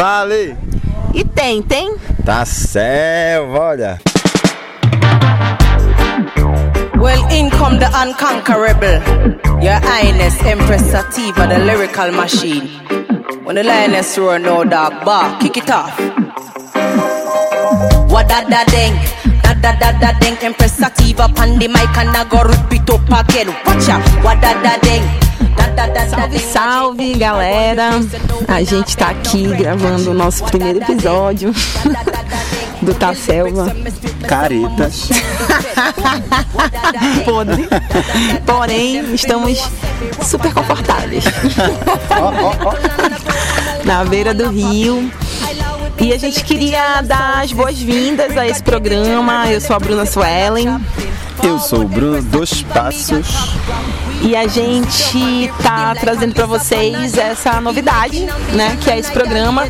Fale! E tem, tem? Tá selva, olha. Well, in come the unconquerable. Your Highness Empress Sativa, the lyrical machine. When the lioness roar, no dog bar, kick it off. What da da ding, da da da da ding. Empress Sativa pan the mic and I go repeat up again. Watch out, what da da ding. Salve, salve galera! A gente tá aqui gravando o nosso primeiro episódio do Tá Selva. Caretas. Podre. Porém, estamos super confortáveis. Na beira do rio. E a gente queria dar as boas-vindas a esse programa. Eu sou a Bruna Suellen. Eu sou o Bruno dos Passos. E a gente tá trazendo para vocês essa novidade, né? Que é esse programa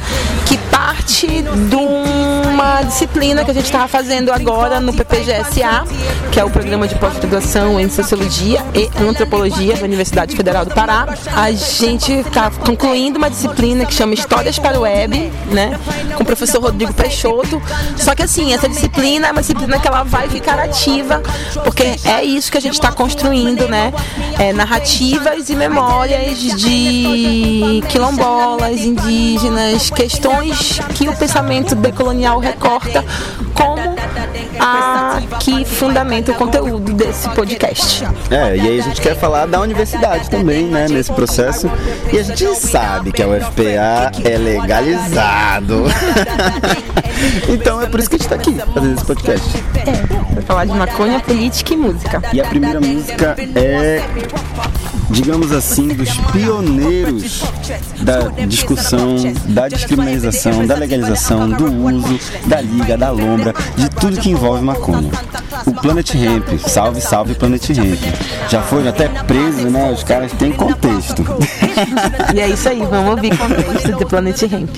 que parte de uma disciplina que a gente estava fazendo agora no PPGSA, que é o programa de pós-graduação em Sociologia e Antropologia da Universidade Federal do Pará. A gente está concluindo uma disciplina que chama Histórias para o Web, né? Com o professor Rodrigo Peixoto. Só que assim, essa disciplina é uma disciplina que ela vai ficar ativa, porque é isso que a gente está construindo, né? É, narrativas e memórias de quilombolas, indígenas, questões que o pensamento decolonial recorta como a que fundamenta o conteúdo desse podcast. É, e aí a gente quer falar da universidade também, né, nesse processo. E a gente sabe que a UFPA é legalizado. então é por isso que a gente tá aqui fazendo esse podcast. É, vai falar de maconha, política e música. E a primeira música é digamos assim, dos pioneiros da discussão, da descriminalização, da legalização, do uso, da liga, da lombra, de tudo que envolve maconha. O Planet Hemp, salve, salve Planet Hemp. Já foi até preso, né? Os caras têm contexto. E é isso aí, vamos ouvir contexto do Planet Hemp.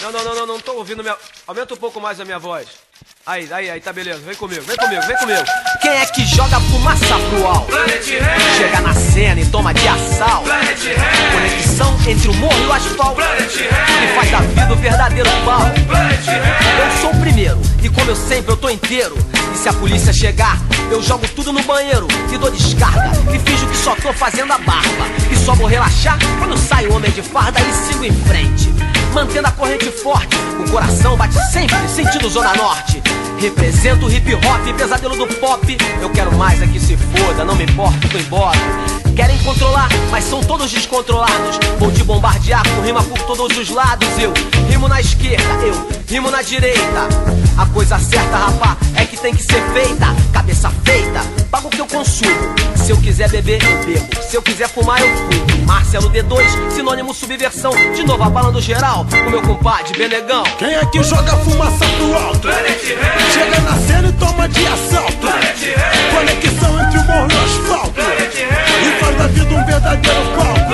Não, não, não, não, não tô ouvindo minha. Aumenta um pouco mais a minha voz. Aí, aí, aí, tá beleza. Vem comigo, vem comigo, vem comigo. Quem é que joga fumaça pro alto? Chega na cena e toma de assalto. Conexão entre o morro e o asfalto. Que faz da vida o verdadeiro pau. Eu sou o primeiro, e como eu sempre, eu tô inteiro. E se a polícia chegar, eu jogo tudo no banheiro e dou descarga. E finjo que só tô fazendo a barba. E só vou relaxar quando sai o homem de farda e sigo em frente. Mantendo a corrente forte, o coração bate sempre, sentido Zona Norte. Represento o hip hop, pesadelo do pop. Eu quero mais é que se foda, não me importa, tô embora. Querem controlar, mas são todos descontrolados. Vou te bombardear com rima por todos os lados. Eu rimo na esquerda, eu rimo na direita. A coisa certa, rapá, é que tem que ser feita. Cabeça feita, pago o que eu consumo. Se eu quiser beber, eu bebo. Se eu quiser fumar, eu fumo. Marcelo D2, sinônimo subversão. De novo abalando geral, o meu compadre Benegão. Quem é que joga fumaça pro alto? Chega na cena e toma de assalto. Conexão entre o morro e o asfalto. E faz da vida um verdadeiro palco.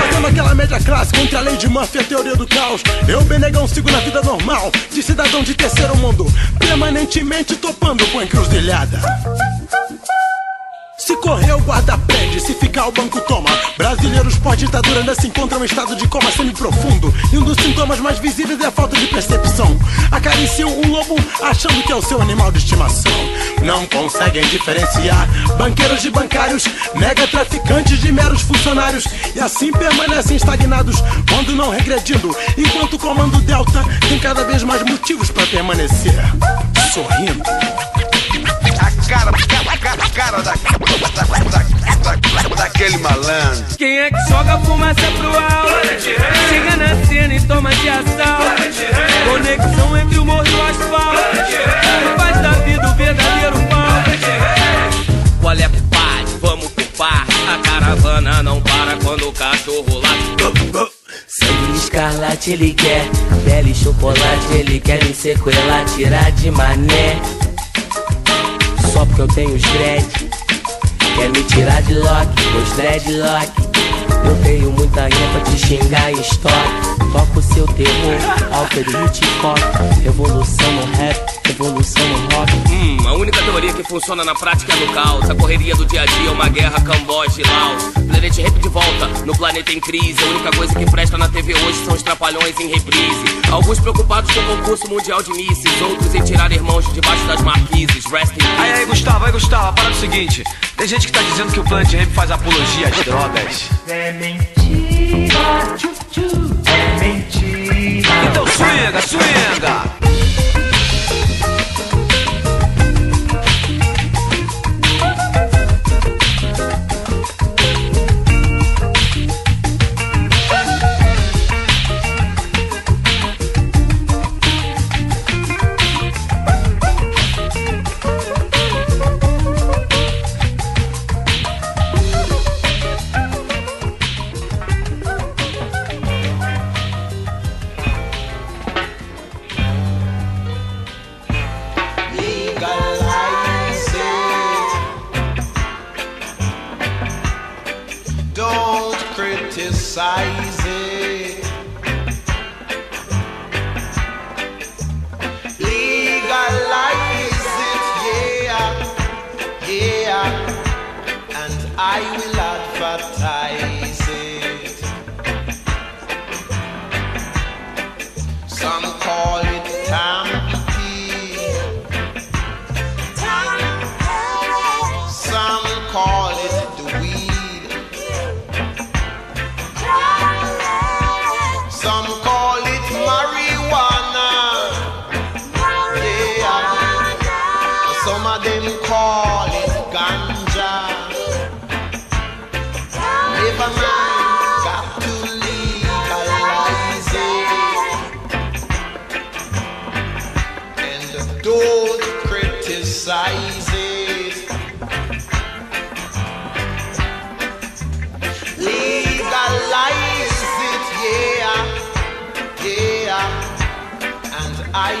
Fazendo aquela média clássica entre a lei de Murphy e teoria do caos. Eu, Benegão, sigo na vida normal. De cidadão de terceiro mundo. Permanentemente topando com encruzilhada. Se correr, o guarda prende, se ficar, o banco toma. Brasileiros pós-ditadura ainda se encontram em estado de coma semi-profundo. E um dos sintomas mais visíveis é a falta de percepção. Acariciam um lobo achando que é o seu animal de estimação. Não conseguem diferenciar banqueiros de bancários, mega traficantes de meros funcionários. E assim permanecem estagnados, quando não regredindo. Enquanto o comando Delta tem cada vez mais motivos para permanecer sorrindo. Cara, cara, cara da, da, da, daquele malandro. Quem é que joga fumaça pro alto? Chega na cena e toma de assalto. Conexão entre o morro e o asfalto. Que faz da vida o verdadeiro pau. Qual é, pai? Vamos pro parque. A caravana não para quando o cachorro late. Sangue escarlate ele quer, pele chocolate ele quer me sequelar, tirar de mané. Só porque eu tenho os dread, quer me tirar de lock, os dreadlock. Eu tenho muita linha pra te xingar e Toca o seu terror, Alfred Hitchcock. Revolução no rap, revolução no rock. Hum, a única teoria que funciona na prática é no caos. A correria do dia a dia é uma guerra Camboja e Laos. Planete Rap de volta, no planeta em crise. A única coisa que presta na TV hoje são os trapalhões em reprise. Alguns preocupados com o concurso mundial de mísseis, outros em tirar irmãos de debaixo das marquises. Rest in peace. Aí, aí, Gustavo, aí, Gustavo, para o seguinte: tem gente que tá dizendo que o Planet Rap faz apologia às drogas. É mentira, tchu, tchu, é mentira. Então swinga, swinga. sizes. Legalize it, yeah, yeah, and I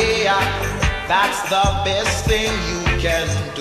yeah, that's the best thing you can do.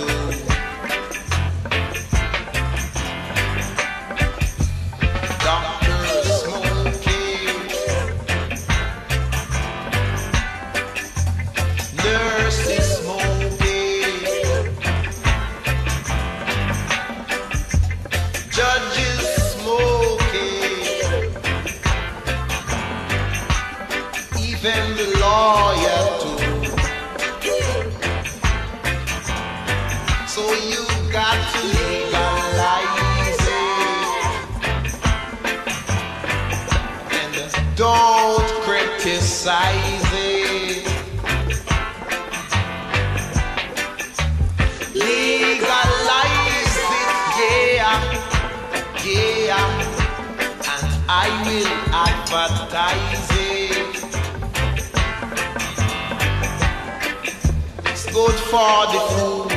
the food.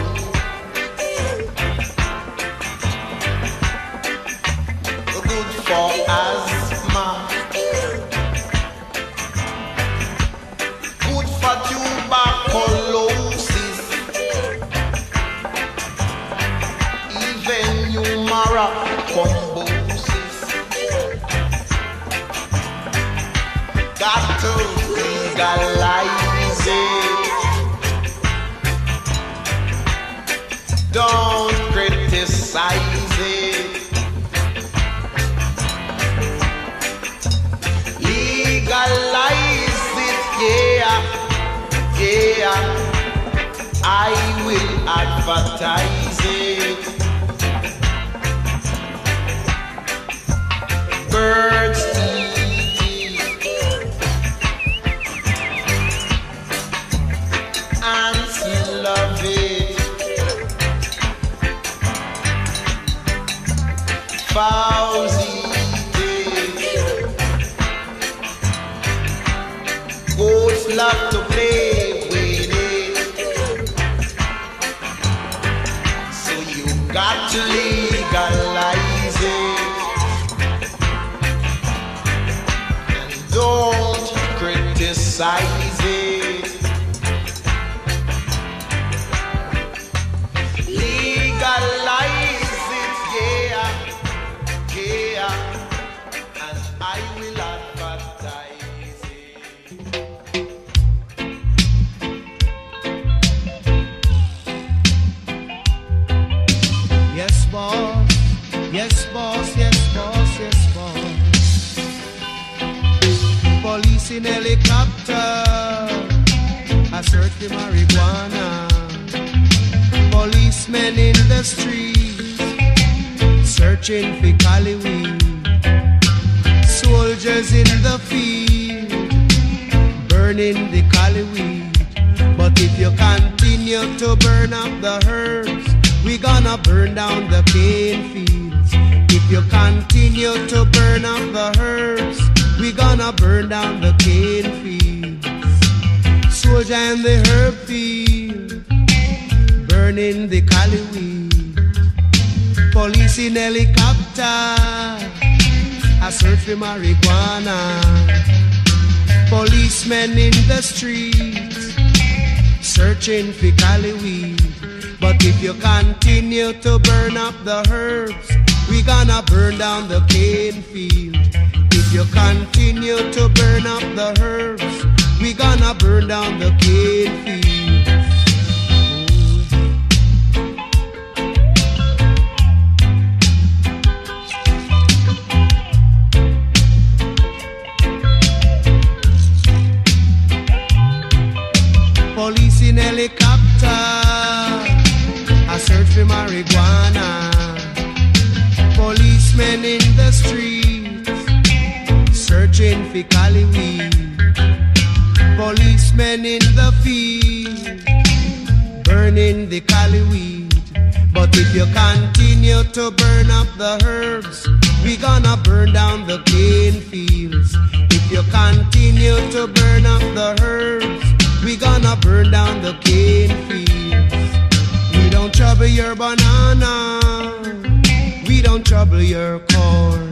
Good for asthma. Good for tuberculosis. Even humora combosis. Got to legalize. exercises. Legalize it, yeah, yeah. I will advertise it. Birds paus Yes, boss, yes, boss, yes, boss. Police in helicopter, I search the marijuana. Policemen in the streets, searching for Cali weed. Soldiers in the field, burning the Cali weed. But if you continue to burn up the herbs, we gonna burn down the cane field. You continue to burn up the herbs, we gonna burn down the cane fields. Soldier in the herb field, burning the cali weed. Police in helicopter, I search for marijuana. Policemen in the streets, searching for cali weed. But if you continue to burn up the herbs, we gonna burn down the cane field. If you continue to burn up the herbs, we gonna burn down the cane field. Searching for cali weed. Policemen in the field, burning the cali weed. But if you continue to burn up the herbs, we gonna burn down the cane fields. If you continue to burn up the herbs, we gonna burn down the cane fields. We don't trouble your banana, we don't trouble your corn.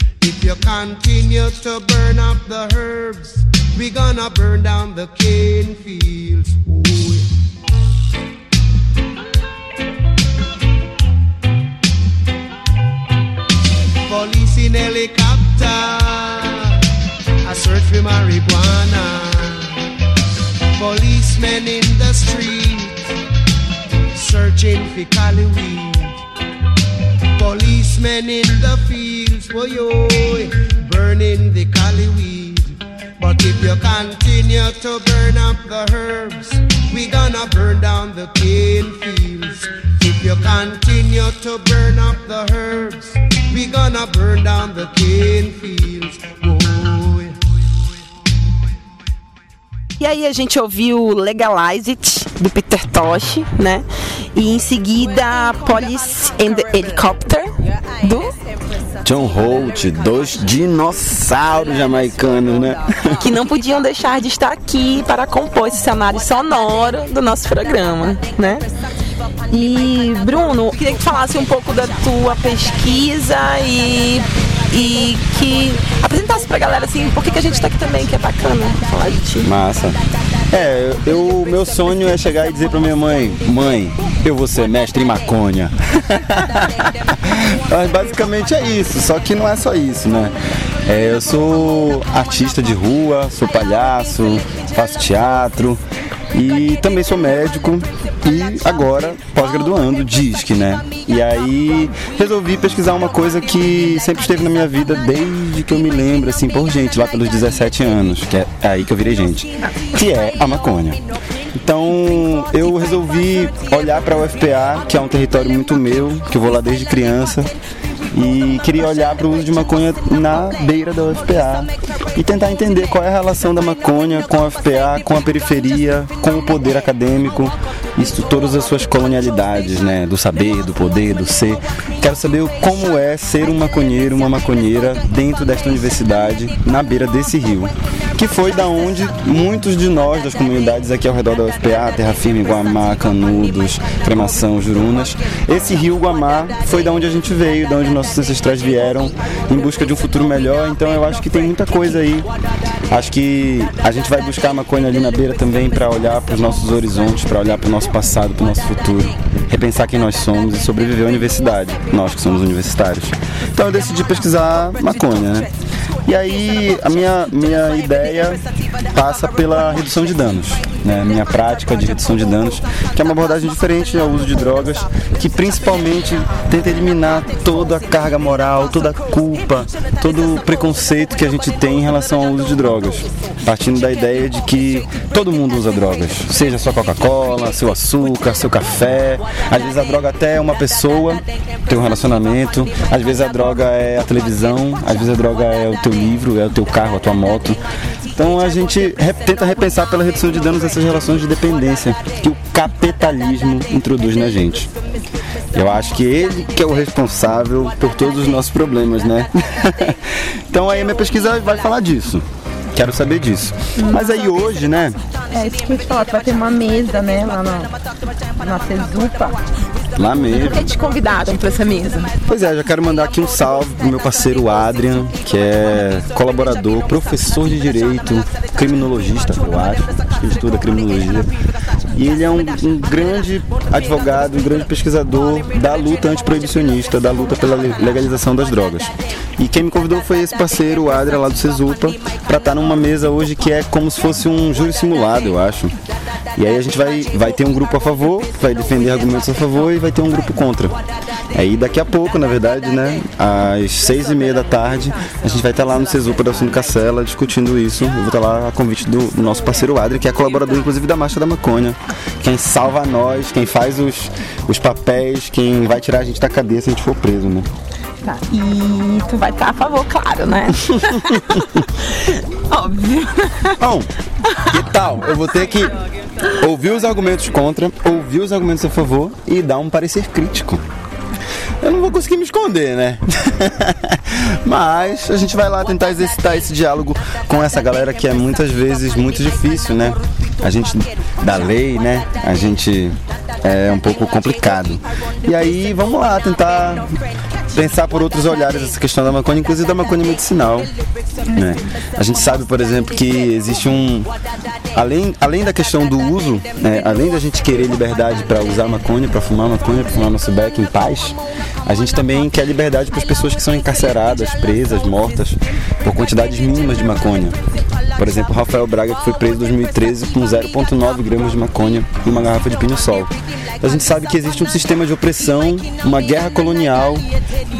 If you continue to burn up the herbs, we gonna burn down the cane fields. Ooh. Police in helicopter, I search for marijuana. Policemen in the street, searching for cali. Policemen in the fields, oh yo, eh, burning the cali weed. But if you continue to burn up the herbs, we gonna burn down the cane fields. If you continue to burn up the herbs, we gonna burn down the cane fields. Whoa, E aí a gente ouviu Legalize It, do Peter Tosh, né? E em seguida Police and the Helicopter, do John Holt, dois dinossauros jamaicanos, né? que não podiam deixar de estar aqui para compor esse cenário sonoro do nosso programa, né? E Bruno, queria que falasse um pouco da tua pesquisa e, e que apresentasse pra galera assim, por que, que a gente tá aqui também, que é bacana falar de ti. Massa. É, eu, meu sonho é chegar e dizer pra minha mãe, mãe, eu vou ser mestre em maconha. Mas basicamente é isso, só que não é só isso, né? É, eu sou artista de rua, sou palhaço, faço teatro e também sou médico e agora pós-graduando DISC, né? E aí resolvi pesquisar uma coisa que sempre esteve na minha vida desde que eu me lembro, assim, por gente, lá pelos 17 anos, que é aí que eu virei gente, que é a maconha. Então eu resolvi olhar para a UFPA, que é um território muito meu, que eu vou lá desde criança, e queria olhar para o uso de maconha na beira da UFPA e tentar entender qual é a relação da maconha com a UFPA, com a periferia, com o poder acadêmico, isso todas as suas colonialidades, né, do saber, do poder, do ser. Quero saber como é ser um maconheiro, uma maconheira dentro desta universidade, na beira desse rio, que foi da onde muitos de nós das comunidades aqui ao redor da UFPA, Terra Firme, Guamá, Canudos, Cremação, Jurunas, esse rio Guamá foi da onde a gente veio, da onde nossos ancestrais vieram em busca de um futuro melhor. Então eu acho que tem muita coisa aí Acho que a gente vai buscar a maconha ali na beira também para olhar para os nossos horizontes, para olhar para o nosso passado, para o nosso futuro, repensar quem nós somos e sobreviver à universidade, nós que somos universitários. Então eu decidi pesquisar maconha, né? E aí a minha, minha ideia passa pela redução de danos, né? Minha prática de redução de danos, que é uma abordagem diferente ao uso de drogas, que principalmente tenta eliminar toda a carga moral, toda a culpa, todo o preconceito que a gente tem em relação ao uso de drogas, partindo da ideia de que todo mundo usa drogas, seja sua Coca-Cola, seu açúcar, seu café, às vezes a droga até é uma pessoa, tem um relacionamento, às vezes a droga é a televisão, às vezes a droga é o teu livro, é o teu carro, a tua moto. Então a gente tenta repensar pela redução de danos essas relações de dependência que o capitalismo introduz na gente. Eu acho que ele que é o responsável por todos os nossos problemas, né? então aí a minha pesquisa vai falar disso. Quero saber disso. Mas aí hoje, né? É isso que eu te falar, vai ter uma mesa, né, lá na, na Cezupa. Lá mesmo. Por que te convidaram para essa mesa? Pois é, já quero mandar aqui um salve pro meu parceiro Adrian, que é colaborador, professor de direito, criminologista, eu acho, acho que ele estuda criminologia. E ele é um, um, grande advogado, um grande pesquisador da luta antiproibicionista, da luta pela legalização das drogas. E quem me convidou foi esse parceiro, o Adria, lá do Cesupa, para estar numa mesa hoje que é como se fosse um júri simulado, eu acho. E aí a gente vai, vai ter um grupo a favor, vai defender argumentos a favor e vai ter um grupo contra. Aí daqui a pouco, na verdade, né, às seis e meia da tarde, a gente vai estar lá no Cesupa da Suno Cacela discutindo isso. Eu vou estar lá a convite do, do nosso parceiro Adri, que é colaborador inclusive da Marcha da Maconha. Quem salva nós, quem faz os, os papéis, quem vai tirar a gente da cadeia se a gente for preso, né? Tá. E tu vai estar a favor, claro, né? Óbvio. Bom, que tal? Eu vou ter que ouvir os argumentos contra, ouvir os argumentos a favor e dar um parecer crítico. Eu não vou conseguir me esconder, né? Mas a gente vai lá tentar exercitar esse diálogo com essa galera que é muitas vezes muito difícil, né? A gente da lei, né? A gente é um pouco complicado. E aí, vamos lá tentar pensar por outros olhares essa questão da maconha, inclusive da maconha medicinal. Né? A gente sabe, por exemplo, que existe um. Além, além da questão do uso, né? além da gente querer liberdade para usar maconha, para fumar maconha, para fumar nosso beck em paz, a gente também quer liberdade para as pessoas que são encarceradas, presas, mortas por quantidades mínimas de maconha. Por exemplo, Rafael Braga, que foi preso em 2013 com 0,9 gramas de maconha e uma garrafa de pinho-sol. A gente sabe que existe um sistema de opressão, uma guerra colonial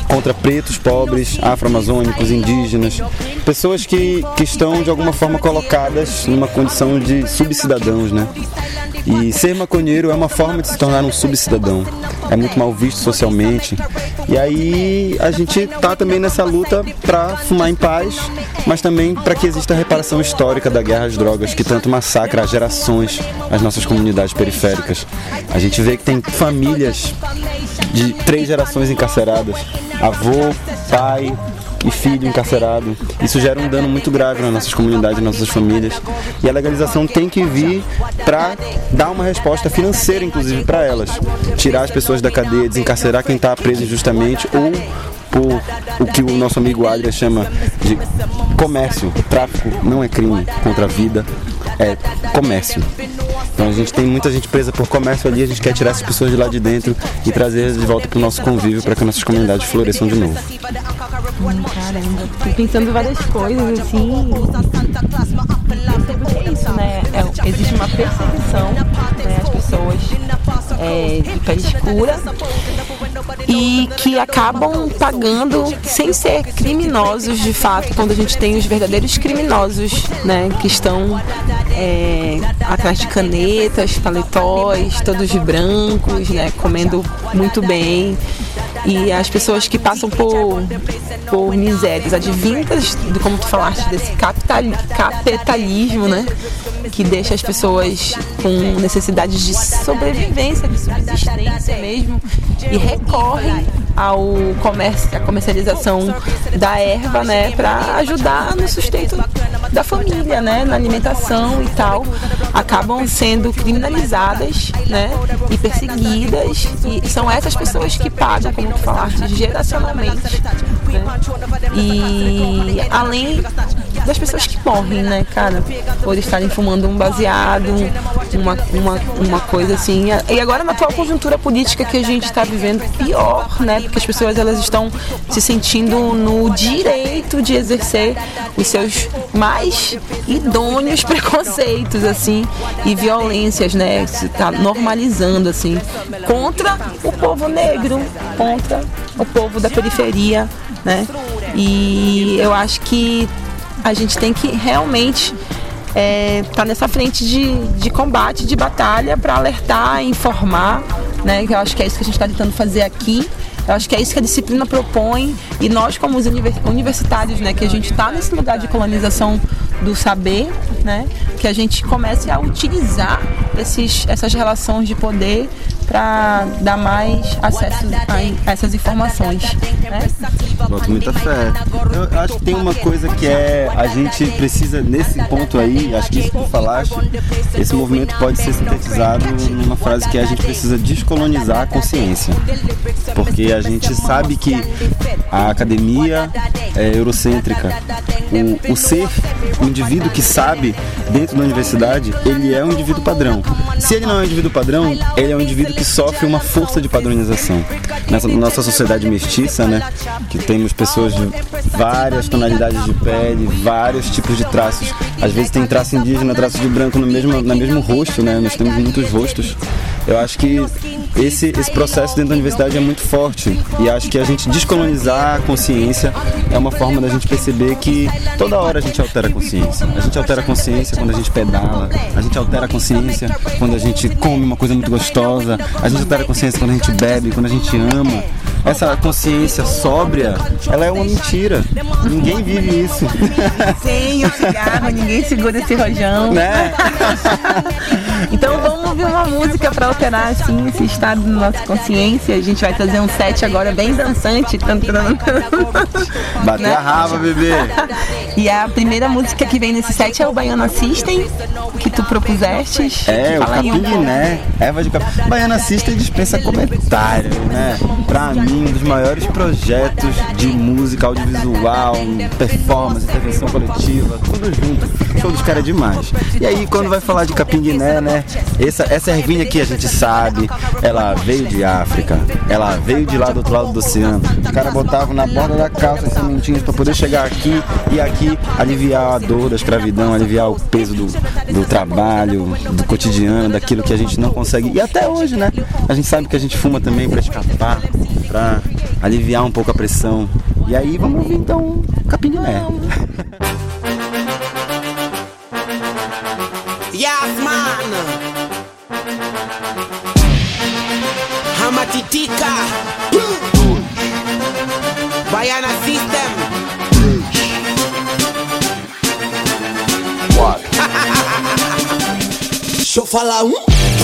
contra pretos, pobres, afro-amazônicos, indígenas, pessoas que, que estão de alguma forma colocadas numa condição de subcidadãos, né? E ser maconheiro é uma forma de se tornar um subcidadão. É muito mal visto socialmente. E aí a gente tá também nessa luta para fumar em paz, mas também para que exista a reparação histórica da guerra às drogas que tanto massacra as gerações as nossas comunidades periféricas. A gente vê que tem famílias de três gerações encarceradas, avô, pai, e filho encarcerado. Isso gera um dano muito grave nas nossas comunidades, nas nossas famílias. E a legalização tem que vir para dar uma resposta financeira, inclusive, para elas. Tirar as pessoas da cadeia, desencarcerar quem está preso injustamente ou por o que o nosso amigo Adria chama de comércio. Tráfico não é crime contra a vida, é comércio. Então a gente tem muita gente presa por comércio ali, a gente quer tirar essas pessoas de lá de dentro e trazer de volta para o nosso convívio para que nossas comunidades floresçam de novo. Hum, caramba, tô pensando várias coisas assim. Percebo que é isso, né? É, existe uma perseguição, né? As pessoas é, de pele escura e que acabam pagando sem ser criminosos de fato, quando a gente tem os verdadeiros criminosos, né, que estão é, atrás de canetas, paletós, todos brancos, né, comendo muito bem. E as pessoas que passam por, por misérias advindas, de como tu falaste, desse capital, capitalismo, né? Que deixa as pessoas com necessidades de sobrevivência, de subsistência mesmo, e recorrem ao comércio, à comercialização da erva, né, para ajudar no sustento da família, né, na alimentação e tal, acabam sendo criminalizadas, né, e perseguidas e são essas pessoas que pagam, como tu falaste, geracionalmente, né, e além das pessoas que morrem, né, cara, por estarem fumando um baseado, uma, uma, uma coisa assim. E agora na atual conjuntura política que a gente está vivendo, pior, né, porque as pessoas elas estão se sentindo no direito de exercer os seus mais idôneos preconceitos, assim, e violências, né, se tá normalizando, assim, contra o povo negro, contra o povo da periferia, né, e eu acho que a gente tem que realmente estar é, tá nessa frente de, de combate, de batalha para alertar, informar, né? Eu acho que é isso que a gente está tentando fazer aqui. Eu acho que é isso que a disciplina propõe e nós como os universitários, né, que a gente está nesse lugar de colonização do saber, né, que a gente comece a utilizar esses, essas relações de poder para dar mais acesso a, essas informações. Né? Boto muita fé. Eu acho que tem uma coisa que é a gente precisa nesse ponto aí, acho que isso que tu falaste, esse movimento pode ser sintetizado numa frase que é a gente precisa descolonizar a consciência, porque a gente sabe que a academia é eurocêntrica. O, o ser, o indivíduo que sabe dentro da universidade, ele é um indivíduo padrão. Se ele não é um indivíduo padrão, ele é um indivíduo que sofre uma força de padronização. Nessa nossa sociedade mestiça, né, que temos pessoas de várias tonalidades de pele, vários tipos de traços. Às vezes tem traço indígena, traço de branco no mesmo, no mesmo rosto, né? Nós temos muitos rostos. Eu acho que esse, esse processo dentro da universidade é muito forte e acho que a gente descolonizar a consciência é uma forma da gente perceber que toda hora a gente altera a consciência. A gente altera a consciência quando a gente pedala, a gente altera a consciência quando a gente come uma coisa muito gostosa, a gente altera a consciência quando a gente bebe, quando a gente ama. Essa consciência sóbria, ela é uma mentira. Ninguém vive isso. Sem o cigarro, ninguém segura esse rojão. Né? então vamos ouvir uma música para alterar assim esse estado da nossa consciência. A gente vai fazer um set agora bem dançante. Bater né? a raba, bebê. e a primeira música que vem nesse set é o Baiana System, que tu propuseste. É, o Capim Guiné. Eva de Capim. Baiana System dispensa comentário, né? Pra mim, um dos maiores projetos de música audiovisual, performance, intervenção coletiva, tudo junto. Show dos caras é demais. E aí, quando vai falar de Capim Guiné, né? Essa, essa ervinha aqui a gente sabe, ela veio de África, ela veio de lá do outro lado do oceano. Os caras botavam na borda da calça sementinhas para poder chegar aqui e aqui aliviar a dor da escravidão, aliviar o peso do, do trabalho, do cotidiano, daquilo que a gente não consegue. E até hoje, né? A gente sabe que a gente fuma também para escapar, para aliviar um pouco a pressão. E aí vamos ouvir então Capim Guiné. Yes, man. Hamatitika. Baiana System. Deixa eu falar um.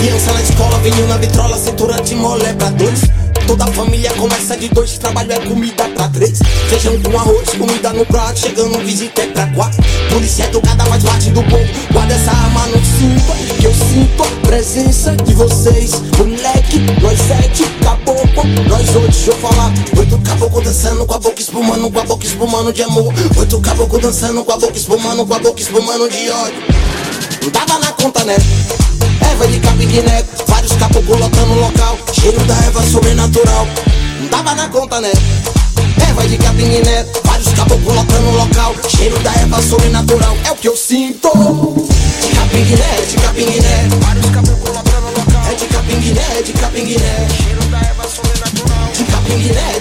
Criança na escola, vinho na vitrola, cintura de mole pra dois. Toda a família começa de dois, trabalho é comida pra três. Feijão com arroz, comida no prato, chegando visita é pra quatro. Polícia educada, mais bate do povo. Guarda essa arma, não sinta, que eu sinto a presença de vocês. Moleque, nós sete, caboclo, nós oito, deixa eu falar. Oito caboclo dançando com a boca espumando, com a boca espumando de amor. Oito caboclo dançando com a boca espumando, com a boca espumando de ódio. Não tava na conta, né? Erva de capiguiné, vários caboclos lotando o local. Cheiro da erva sobrenatural. Não tava na conta, né? Erva de capiguiné, vários caboclos lotando o local. Cheiro da erva sobrenatural. É o que eu sinto. De capiguiné, de capiguiné. Vários caboclos lotando o local. É de capiguiné, de capiguiné. Cheiro da erva sobrenatural. De capiguiné,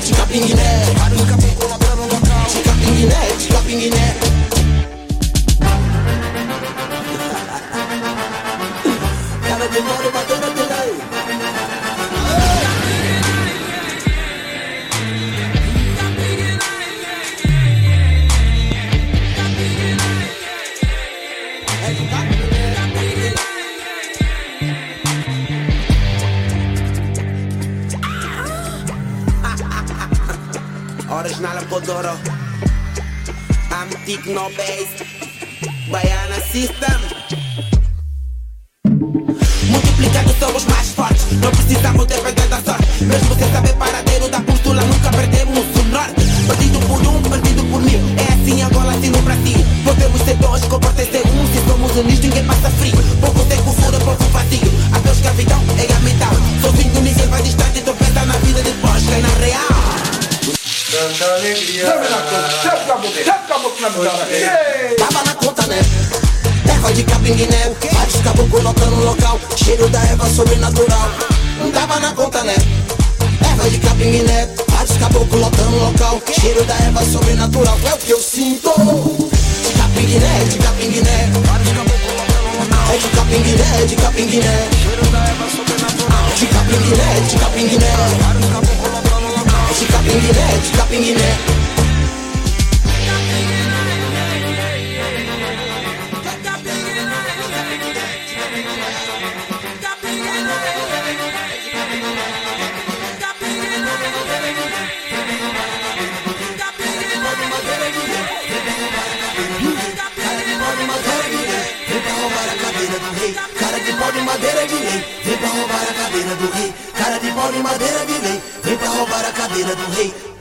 madeira de lei, vem pra roubar a cadeira do rei.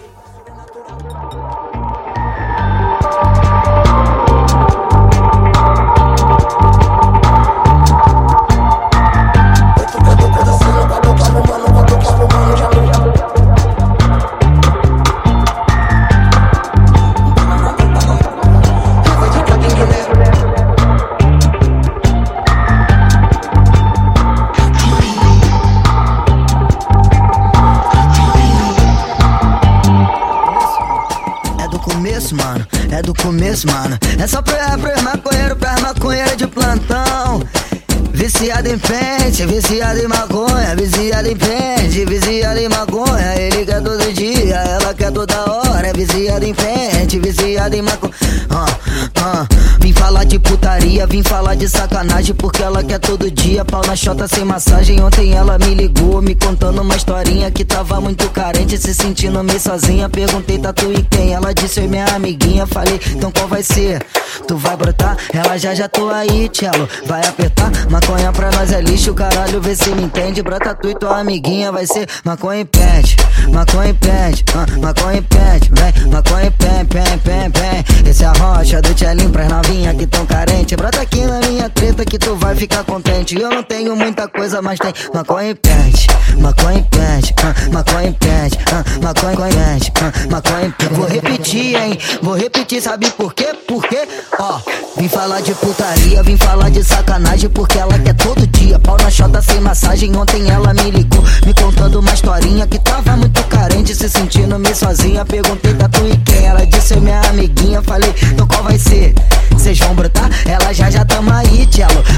Em pente, viciado em maconha, viciado em pente, viciado em maconha. Ele quer todo dia, ela quer toda hora. É viciado em pente, viciado em maconha. Ah, ah. Vim falar de putaria, vim falar de sacanagem, porque ela quer todo dia. Pau na chota sem massagem. Ontem ela me ligou, me contando uma historinha que tava muito carente, se sentindo meio sozinha. Perguntei, tá tu e quem? Ela disse, oi, minha amiguinha. Falei, então qual vai ser? Tu vai brotar? Ela já já tô aí, tchelo. Vai apertar? Maconha pra nós é lixo, caralho, vê se me entende. Brota tu e tua amiguinha, vai ser maconha e pente. Maconha e pente, ah, maconha e pente, vem. Maconha e pem, pem, pem, pem. Esse é a rocha do tchelinho pras novinha que tão carente. Brota aqui na minha que tu vai ficar contente. Eu não tenho muita coisa, mas tem maconha e pente. Maconha e ah, maconha e ah, maconha e ah, maconha e. Vou repetir, hein? Vou repetir, sabe por quê? Por quê? Ó, vim falar de putaria, vim falar de sacanagem, porque ela quer todo dia. Pau na chota sem massagem. Ontem ela me ligou, me contando uma historinha que tava muito carente, se sentindo meio sozinha. Perguntei da tu e quem? Ela disse minha amiguinha. Falei, então qual vai ser? Cês vão brotar? Ela já já tamo aí,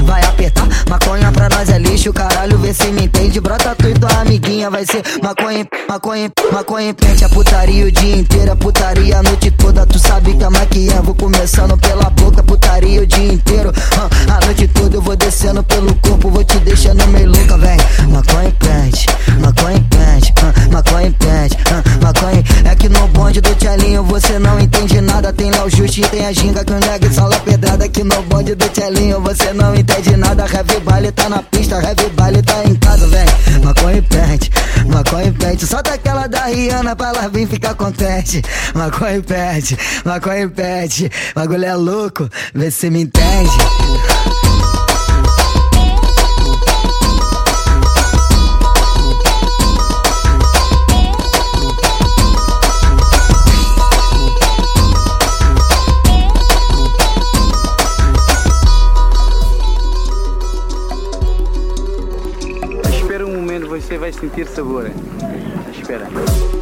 Vai apertar? Maconha pra nós é lixo, caralho, vê se me entende. Brota tu e tua amiguinha, vai ser maconha, maconha, maconha, pente. A putaria o dia inteiro, a putaria a noite toda. Tu sabe que a maquiagem vou começando pela boca, putaria o dia inteiro. ah, a noite toda eu vou descendo pelo corpo, vou te deixando meio louca, vem. Maconha e pente, maconha e pente, ah, maconha e pente, ah, maconha. É que no bonde do tchelinho você não entende nada. Tem lá o Justi, tem a ginga que o nega sala pedrada. Aqui no bonde do tchelinho você não entende nada. Heavy baile tá na pista, heavy baile tá em casa, vem. Maconha e pente, maconha e pente. Solta aquela da Rihanna pra ela vir ficar contente. Maconha e pente, maconha e pente. Bagulho é louco, vê se me entende. Momento, você vai sentir sabor. Espera.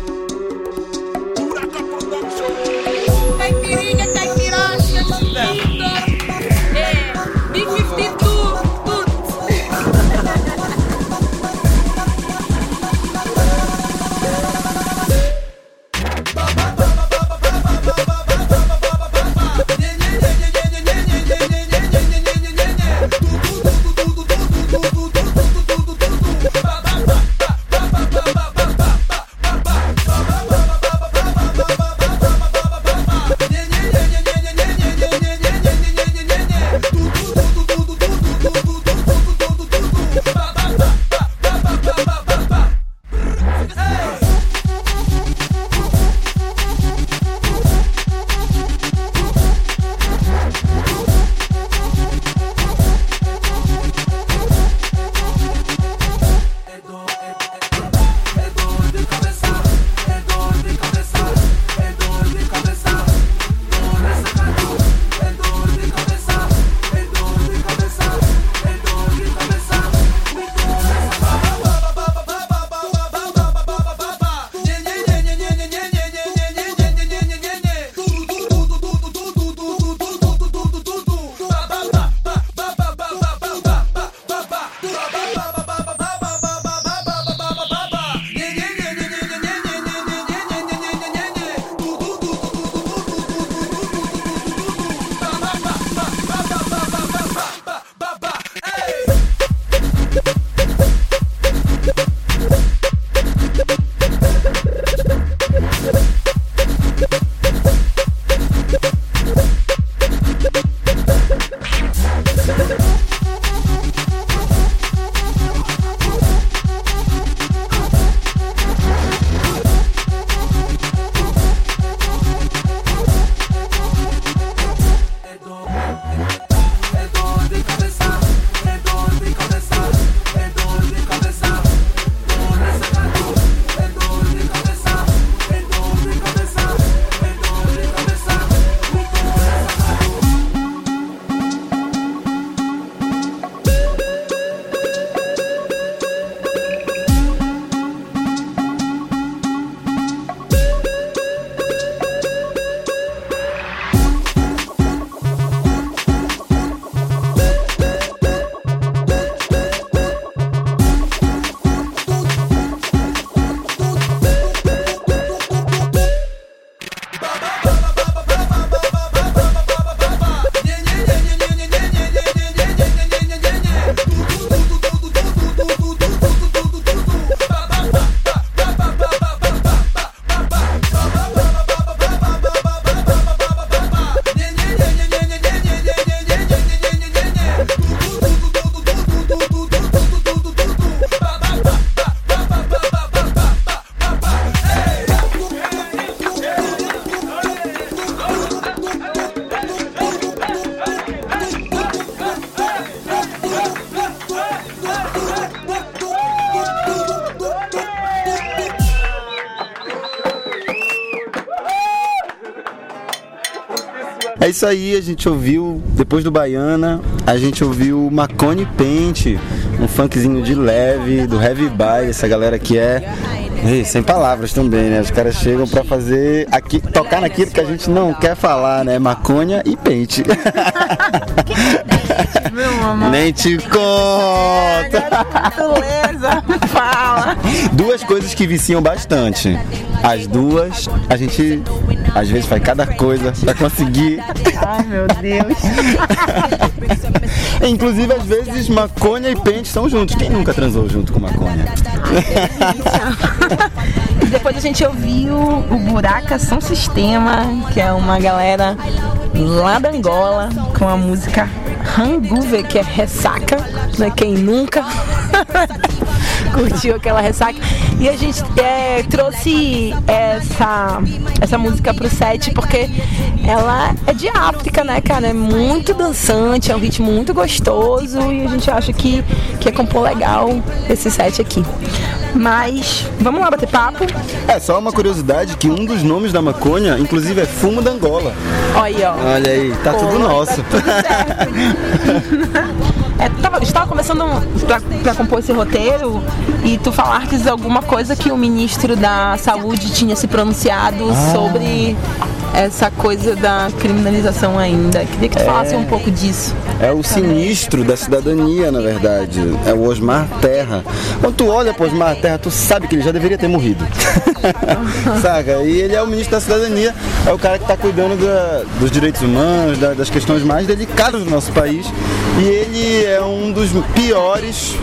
Isso aí, a gente ouviu, depois do Baiana, a gente ouviu Macone Pente, um funkzinho de leve, do Heavy Bye, essa galera que é. Ei, sem palavras também, né? Os caras chegam pra fazer aqui, tocar naquilo que a gente não quer falar, né? Maconha e pente. Nem te conta. Beleza, fala. Duas coisas que viciam bastante. As duas, a gente às vezes faz cada coisa pra conseguir. Ai, meu Deus. Inclusive, às vezes, maconha e pente são juntos. Quem nunca transou junto com maconha? E depois a gente ouviu o Buraca São Sistema, que é uma galera lá da Angola, com a música Hangover, que é ressaca, né? Quem nunca curtiu aquela ressaca. E a gente é, trouxe essa, essa música pro set porque ela é de África, né, cara? É muito dançante, é um ritmo muito gostoso e a gente acha que, que é compor legal esse set aqui. Mas vamos lá bater papo. É só uma curiosidade que um dos nomes da maconha, inclusive, é fumo da Angola. Olha aí, ó. Olha aí, tá Pô, tudo tá nosso. É, tava, estava começando pra compor esse roteiro e tu falaste alguma coisa que o ministro da Saúde tinha se pronunciado Ah. sobre essa coisa da criminalização ainda. Queria que tu É. falasse um pouco disso. É o sinistro da cidadania, na verdade. É o Osmar Terra. Quando tu olha pro Osmar Terra, tu sabe que ele já deveria ter morrido. Saca? E ele é o ministro da cidadania, é o cara que está cuidando da- dos direitos humanos, da- das questões mais delicadas do nosso país. E ele é um dos piores,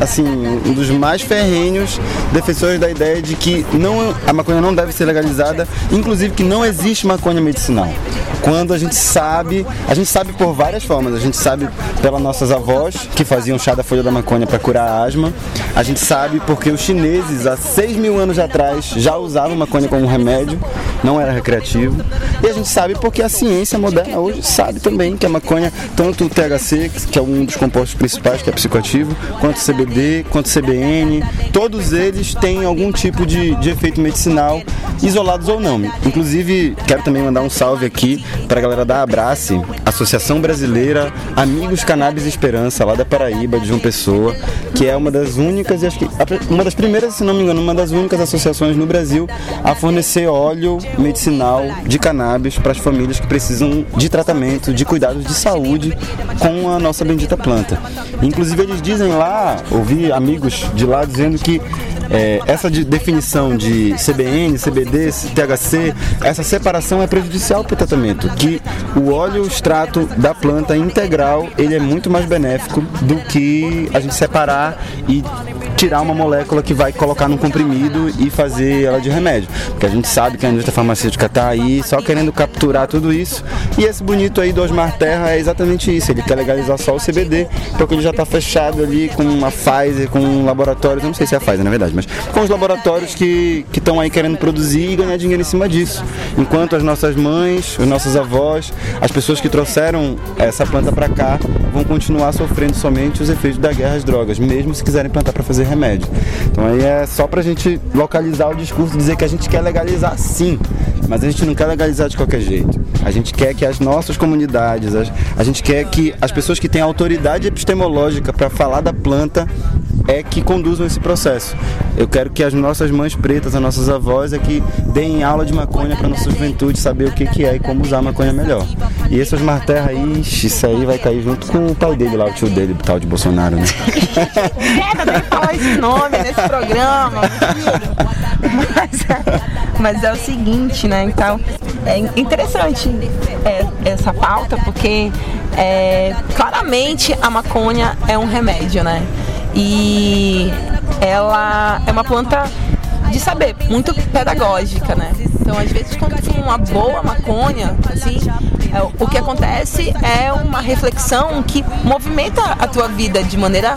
assim, um dos mais ferrenhos defensores da ideia de que não, a maconha não deve ser legalizada, inclusive que não existe maconha medicinal. Quando a gente sabe, a gente sabe por várias formas, a gente sabe pelas nossas avós que faziam chá da folha da maconha para curar asma, a gente sabe porque os chineses há 6 mil anos atrás já usavam maconha como remédio, não era recreativo, e a gente sabe porque a ciência moderna hoje sabe também que a maconha, tanto o THC, que é um dos compostos principais, que é psicoativo, quanto o CBD, quanto o CBN, todos eles têm algum tipo de, de efeito medicinal, isolados ou não. Inclusive, quero também mandar um salve aqui para a galera da Abrace, Associação Brasileira Amigos Cannabis Esperança, lá da Paraíba, de João Pessoa, que é uma das únicas, e acho que uma das primeiras, se não me engano, uma das únicas associações no Brasil a fornecer óleo medicinal de cannabis para as famílias que precisam de tratamento, de cuidados de saúde com a nossa bendita planta. Inclusive, eles dizem lá, ouvi amigos de lá dizendo que é, essa de definição de CBN, CBD, THC, essa separação é prejudicial para o tratamento, que o óleo extrato da planta integral ele é muito mais benéfico do que a gente separar e tirar uma molécula que vai colocar num comprimido e fazer ela de remédio. Porque a gente sabe que a indústria farmacêutica está aí só querendo capturar tudo isso. E esse bonito aí do Osmar Terra é exatamente isso. Ele quer legalizar só o CBD, porque ele já está fechado ali com uma Pfizer, com um laboratório, não sei se é a Pfizer na verdade, mas com os laboratórios que estão aí querendo produzir e ganhar dinheiro em cima disso. Enquanto as nossas mães, os nossos avós, as pessoas que trouxeram essa planta para cá vão continuar sofrendo somente os efeitos da guerra às drogas, mesmo se quiserem plantar para fazer remédio. Então aí é só pra gente localizar o discurso, dizer que a gente quer legalizar sim, mas a gente não quer legalizar de qualquer jeito. A gente quer que as nossas comunidades, a gente quer que as pessoas que têm autoridade epistemológica para falar da planta é que conduzam esse processo. Eu quero que as nossas mães pretas, as nossas avós, é que deem aula de maconha para nossa juventude saber o que, que é e como usar maconha melhor. E esse Osmar Terra aí, isso aí vai cair junto com o pai dele lá, o tio dele, o tal de Bolsonaro, né? Queda, que falar esse nome nesse programa. Mas é, mas é o seguinte, né? Então, é interessante é, essa pauta, porque é, claramente a maconha é um remédio, né? E ela é uma planta de saber, muito pedagógica, né? Então, às vezes, quando fuma uma boa maconha, assim, é, o que acontece é uma reflexão que movimenta a tua vida de maneira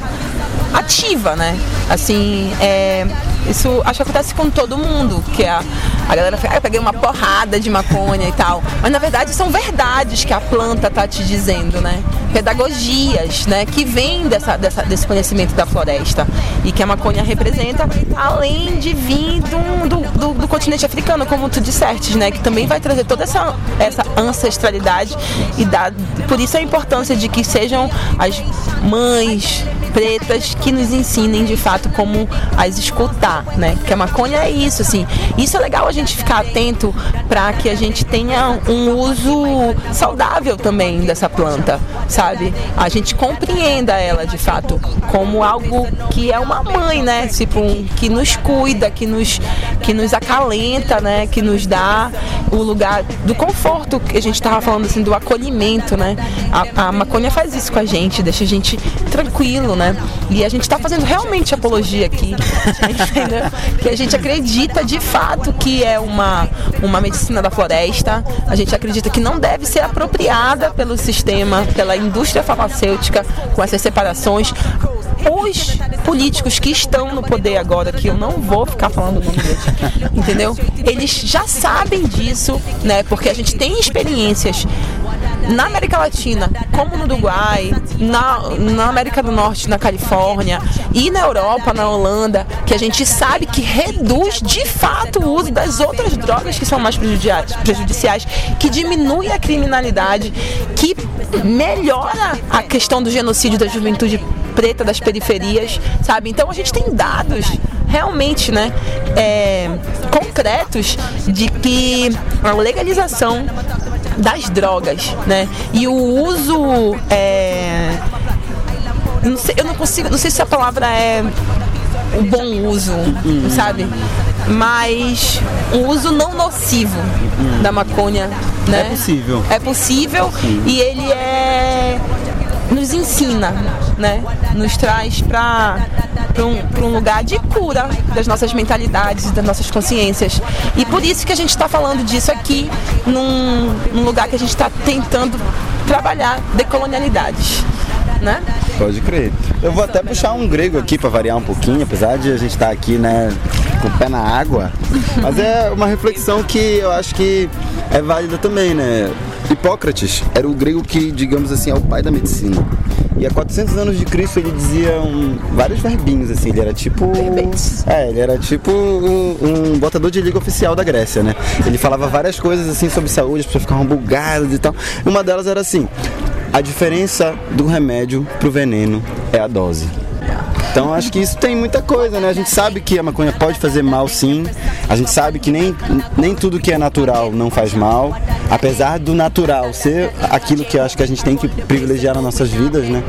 ativa, né? Assim, é, Isso acho que acontece com todo mundo, que a, a galera fala, ah, eu peguei uma porrada de maconha e tal. Mas na verdade são verdades que a planta tá te dizendo, né? Pedagogias, né? Que vêm dessa, dessa, desse conhecimento da floresta. E que a maconha representa, além de vir do, do, do, do continente africano, como tu disseste, né? Que também vai trazer toda essa, essa ancestralidade e dá, por isso a importância de que sejam as mães pretas que nos ensinem de fato como as escutar, né? Que a maconha é isso, assim. Isso é legal a gente ficar atento para que a gente tenha um uso saudável também dessa planta, sabe? A gente compreenda ela de fato como algo que é uma mãe, né? Tipo, um, que nos cuida, que nos, que nos acalenta, né? Que nos dá o lugar do conforto que a gente estava falando assim do acolhimento, né? A, a maconha faz isso com a gente, deixa a gente tranquilo, né? E a gente está fazendo realmente apologia aqui? Que a gente acredita de fato que é uma, uma medicina da floresta, a gente acredita que não deve ser apropriada pelo sistema, pela indústria farmacêutica, com essas separações. Os políticos que estão no poder agora, que eu não vou ficar falando o nome deles, entendeu? Eles já sabem disso, né? Porque a gente tem experiências na América Latina, como no Uruguai, na, na América do Norte, na Califórnia e na Europa, na Holanda, que a gente sabe que reduz de fato o uso das outras drogas que são mais prejudici- prejudiciais, que diminui a criminalidade, que melhora a questão do genocídio da juventude preta das periferias, sabe? Então a gente tem dados realmente, né, é, concretos de que a legalização das drogas, né, e o uso, é, não sei, eu não consigo, não sei se a palavra é o bom uso, sabe? Mas um uso não nocivo da maconha, né? É possível. É possível Sim. e ele é nos ensina, né? Nos traz para um, um lugar de cura das nossas mentalidades, das nossas consciências. E por isso que a gente está falando disso aqui, num, num lugar que a gente está tentando trabalhar decolonialidades, né? Pode crer. Eu vou até puxar um grego aqui para variar um pouquinho, apesar de a gente estar aqui, né, com o pé na água. Mas é uma reflexão que eu acho que é válida também, né? Hipócrates era o grego que, digamos assim, é o pai da medicina. E há 400 anos de Cristo ele dizia um- vários verbinhos, assim, ele era tipo. É, ele era tipo um, um botador de liga oficial da Grécia, né? Ele falava várias coisas assim sobre saúde, as pessoas ficavam bugadas e tal. Uma delas era assim: a diferença do remédio pro veneno é a dose. Então acho que isso tem muita coisa, né? A gente sabe que a maconha pode fazer mal sim. A gente sabe que nem, nem tudo que é natural não faz mal. Apesar do natural ser aquilo que acho que a gente tem que privilegiar nas nossas vidas, né?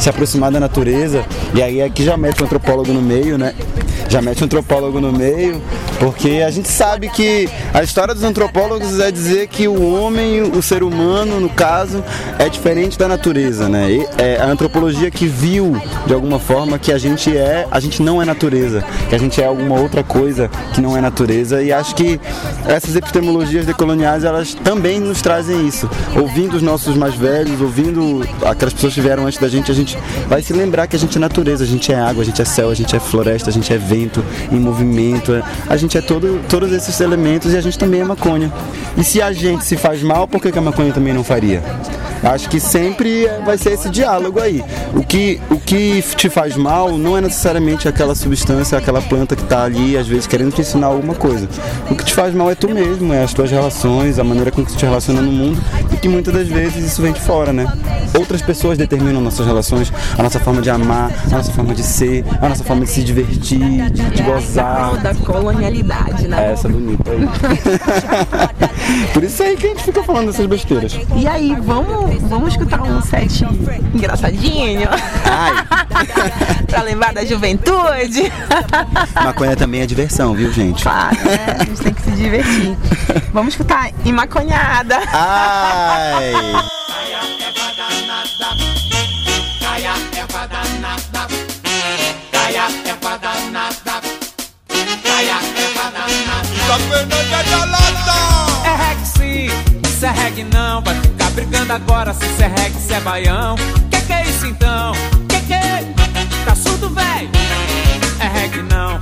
Se aproximar da natureza. E aí aqui já mete o antropólogo no meio, né? Já mete o antropólogo no meio, porque a gente sabe que a história dos antropólogos é dizer que o homem, o ser humano, no caso, é diferente da natureza, né? E é a antropologia que viu, de alguma forma, que a gente é, a gente não é natureza, que a gente é alguma outra coisa que não é natureza. E acho que essas epistemologias decoloniais, elas também nos trazem isso. Ouvindo os nossos mais velhos, ouvindo aquelas pessoas que vieram antes da gente, a gente vai se lembrar que a gente é natureza, a gente é água, a gente é céu, a gente é floresta, a gente é vento em movimento, é- a gente é todo, todos esses elementos e a gente também é maconha. E se a gente se faz mal, por que, que a maconha também não faria? Acho que sempre é- vai ser esse diálogo aí. O que, o que te faz mal não é necessariamente aquela substância, aquela planta que está ali, às vezes, querendo te ensinar alguma coisa. O que te faz mal é tu mesmo, é as tuas relações, a maneira com que tu te relaciona no mundo e que muitas das vezes isso vem de fora, né? Outras pessoas determinam nossas relações, a nossa forma de amar, a nossa forma de ser, a nossa forma de se divertir, de, de gozar. Da colonialidade, né? É essa bonita aí. Por isso aí que a gente fica falando dessas besteiras. E aí, vamos, vamos escutar um set engraçadinho? pra lembrar da juventude? Maconha também é diversão, viu, gente? Claro, né? A gente tem que se divertir. Vamos escutar Imaconhada. Ai! Caia erva danada. Caia erva danada. Caia erva danada. Tá Fernanda de Alata! É reggae sim, isso é reggae não. Vai brigando agora se isso é reggae, se é baião. Que que é isso então? Que que é? Tá surdo, véi? É reggae não,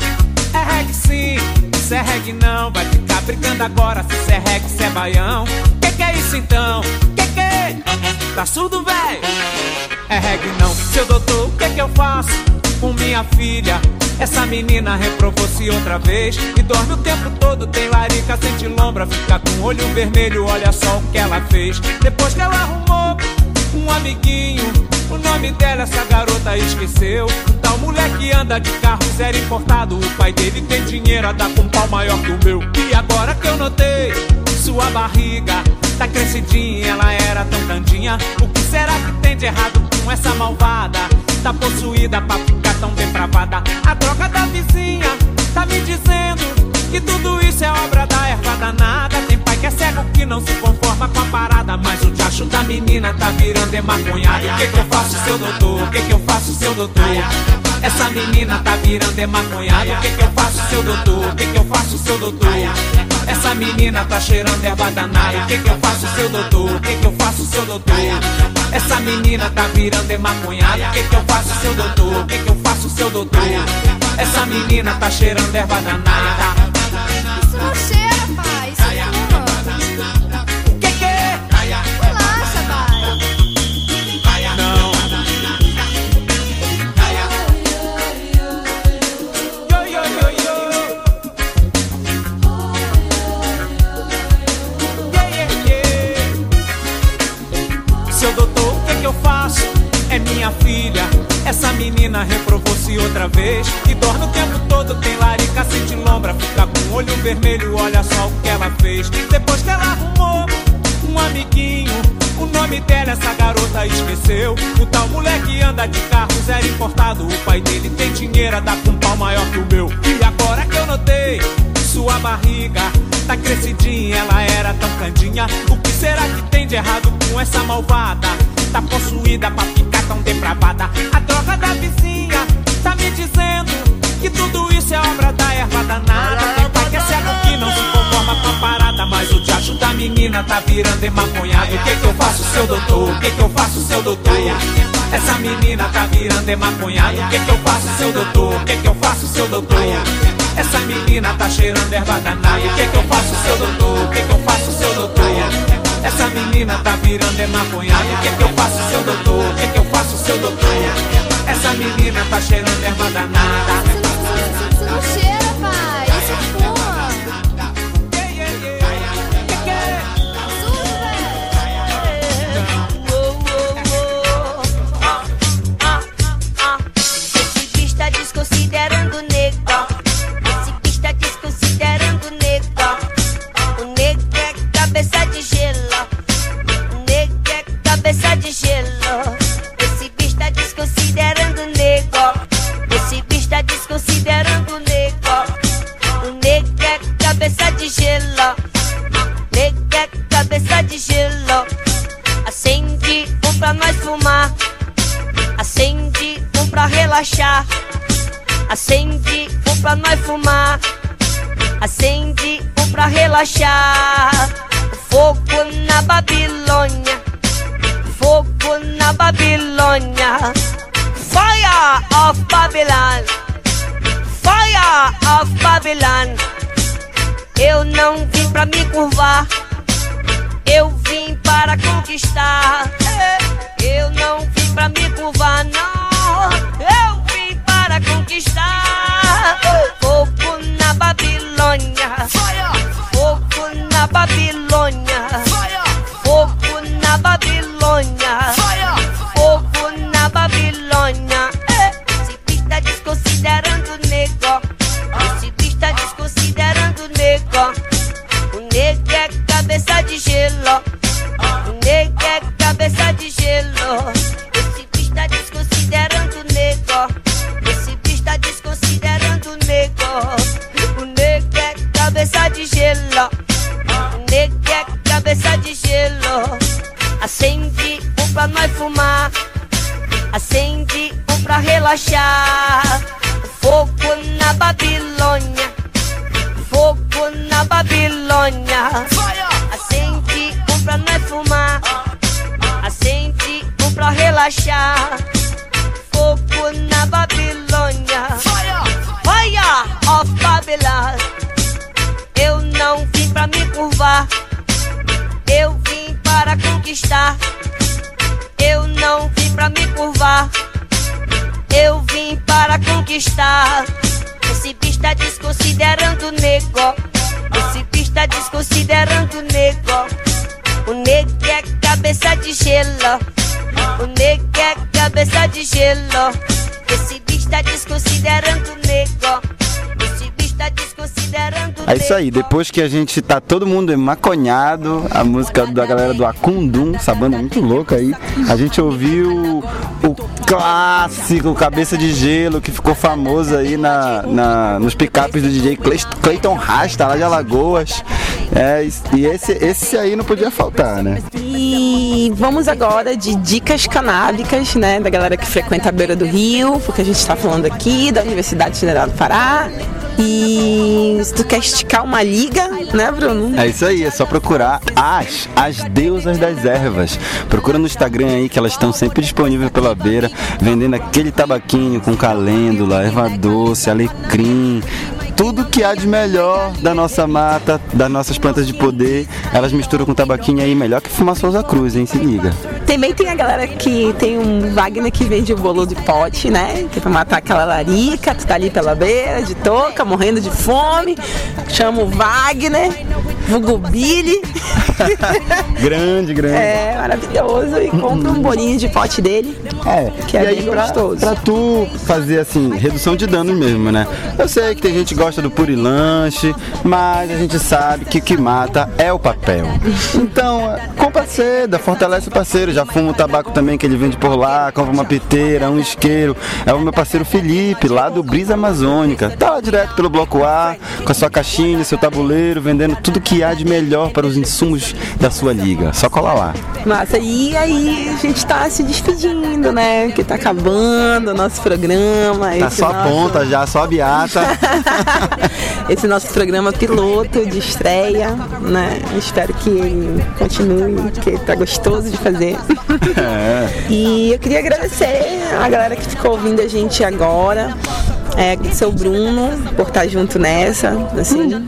É reggae sim, isso é reggae não. Vai ficar brigando agora se isso é reggae, se é baião. Que que é isso então? Que que é? Tá surdo, véi? É reggae não. Seu doutor, o que que eu faço com minha filha? Essa menina reprovou-se outra vez E dorme o tempo todo, tem larica, sente lombra Fica com olho vermelho, olha só o que ela fez Depois que ela arrumou um amiguinho O nome dela essa garota esqueceu O tal moleque anda de carro zero importado O pai dele tem dinheiro, a dar com um pau maior que o meu E agora que eu notei sua barriga Tá crescidinha, ela era tão candinha O que será que tem de errado com essa malvada? Tá possuída pra ficar tão depravada A droga da vizinha tá me dizendo Que tudo isso é obra da erva danada Tem pai que é cego que não se conforma com a parada Mas o diacho da menina tá virando emaconhado O que que eu faço, seu doutor? O que que eu faço, seu doutor? Essa menina tá virando emaconhado O que que eu faço, seu doutor? O que que eu faço, seu doutor? Essa menina tá cheirando erva danada O que que eu faço, seu doutor? O que que eu faço, seu doutor? Essa menina tá virando emaconhada O que que eu faço, seu doutor? O que que eu faço, seu doutor? Essa menina tá cheirando erva danada Isso Essa menina reprovou-se outra vez. E dorme o tempo todo, tem larica, sente lombra Fica com olho vermelho, olha só o que ela fez. Depois que ela arrumou um amiguinho O nome dela essa garota esqueceu. O tal moleque anda de carro zero importado. O pai dele tem dinheiro, dar com um pau maior que o meu. E agora que eu notei sua barriga tá crescidinha, ela era tão candinha. O que será que tem de errado com essa malvada? Tá possuída pra ficar tão depravada A droga da vizinha tá me dizendo Que tudo isso é obra da erva danada Tem pai que é cego que não se conforma com a parada Mas o diacho da menina tá virando emaconhado O que que eu faço, seu doutor? O que que eu faço, seu doutor? Essa menina tá virando emaconhado O que que eu faço, seu doutor? O que que eu faço, seu doutor? Essa menina tá cheirando erva danada O que que eu faço, seu doutor? O que que eu faço, seu doutor? Essa menina tá virando emaconhado O que que eu faço, seu doutor? O que que eu faço, seu doutor? Essa menina tá cheirando erva danada não cheira, pai. Pra relaxar. Fogo na Babilônia. Desconsiderando o nego. Bicho tá desconsiderando o nego. O nego é cabeça de gelo. O nego é cabeça de gelo. Bicho tá desconsiderando É isso aí, depois que a gente tá todo mundo maconhado, a música da galera do Acundum, essa banda muito louca aí, a gente ouviu o clássico Cabeça de Gelo, que ficou famoso aí na, na- nos picapes do DJ Clay- Clayton Rasta, lá de Alagoas. É, e esse, esse aí não podia faltar, né? E vamos agora de dicas canábicas, né, da galera que frequenta a beira do rio, porque a gente está falando aqui da Universidade Federal do Pará. E se tu quer esticar uma liga, né, Bruno? É isso aí, é só procurar as, as deusas das ervas. Procura no Instagram aí que elas estão sempre disponíveis pela beira, vendendo aquele tabaquinho com calêndula, erva doce, alecrim, tudo que há de melhor da nossa mata, das nossas plantas de poder. Elas misturam com tabaquinho aí, melhor que fumar Souza Cruz, hein? Se liga. Também tem a galera que tem um Wagner que vende o bolo de pote, né? Que é pra matar aquela larica, tu tá ali pela beira, de touca, morrendo de fome. Chama o Wagner, vulgo Billy. Grande, grande. É, maravilhoso. E compra um bolinho de pote dele. É, que é e aí bem pra, gostoso. pra tu fazer assim, redução de danos mesmo, né? Eu sei que tem gente que gosta do purilanche, mas a gente sabe que o que mata é o papel. Então, compra seda, fortalece o parceiro. Já fuma o tabaco também que ele vende por lá, compra uma piteira, um isqueiro. É o meu parceiro Felipe, lá do Brisa Amazônica. Tá lá direto pelo bloco A, com a sua caixinha, seu tabuleiro, vendendo tudo que há de melhor para os insumos da sua liga. Só cola lá. Massa, e aí a gente tá se despedindo, né? Que tá acabando o nosso programa. Tá só a nosso- ponta já, só a beata. Esse nosso programa piloto de estreia, né? Espero que continue, que tá gostoso de fazer. É. E eu queria agradecer a galera que ficou ouvindo a gente agora. É, agradecer o Bruno por estar junto nessa, assim.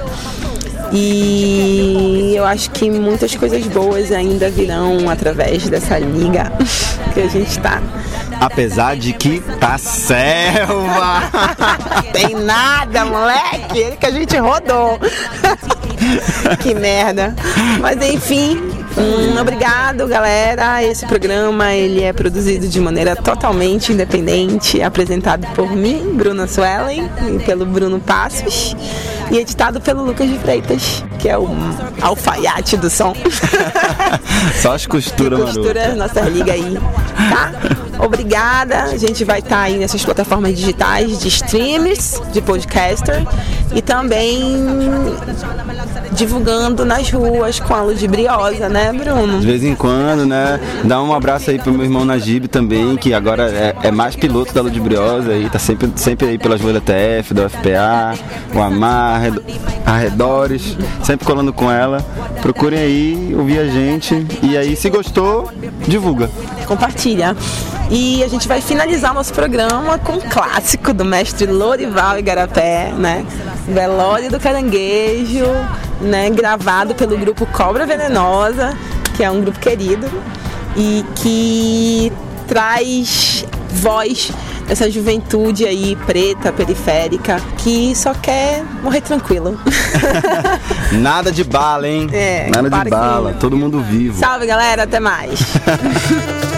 E eu acho que muitas coisas boas ainda virão através dessa liga que a gente tá. Apesar de que tá selva. Tem nada, moleque. Ele que a gente rodou. que merda. Mas enfim, hum, obrigado, galera. Esse programa ele é produzido de maneira totalmente independente, apresentado por mim, Bruna Suellen, e pelo Bruno Passos, e editado pelo Lucas de Freitas, que é o alfaiate do som. Só as costuras, mano. Costura nossa liga aí, tá? Obrigada. A gente vai estar aí nessas plataformas digitais de streams, de podcaster e também divulgando nas ruas com a ludibriosa, né, Bruno? De vez em quando, né? Dá um abraço aí pro meu irmão Najib também, que agora é, é mais piloto da Ludibriosa aí, tá sempre, sempre aí pelas ruas da TF, da UFPA, o Amar, arredo- arredores, sempre colando com ela. Procurem aí, ouvir a gente. E aí, se gostou, divulga. Compartilha. E a gente vai finalizar nosso programa com um clássico do mestre Lorival Igarapé, né? Velório do Caranguejo, né? Gravado pelo grupo Cobra Venenosa, que é um grupo querido e que traz voz dessa juventude aí preta, periférica, que só quer morrer tranquilo. Nada de bala, hein? É, Nada de bala, todo mundo vivo. Salve, galera, até mais.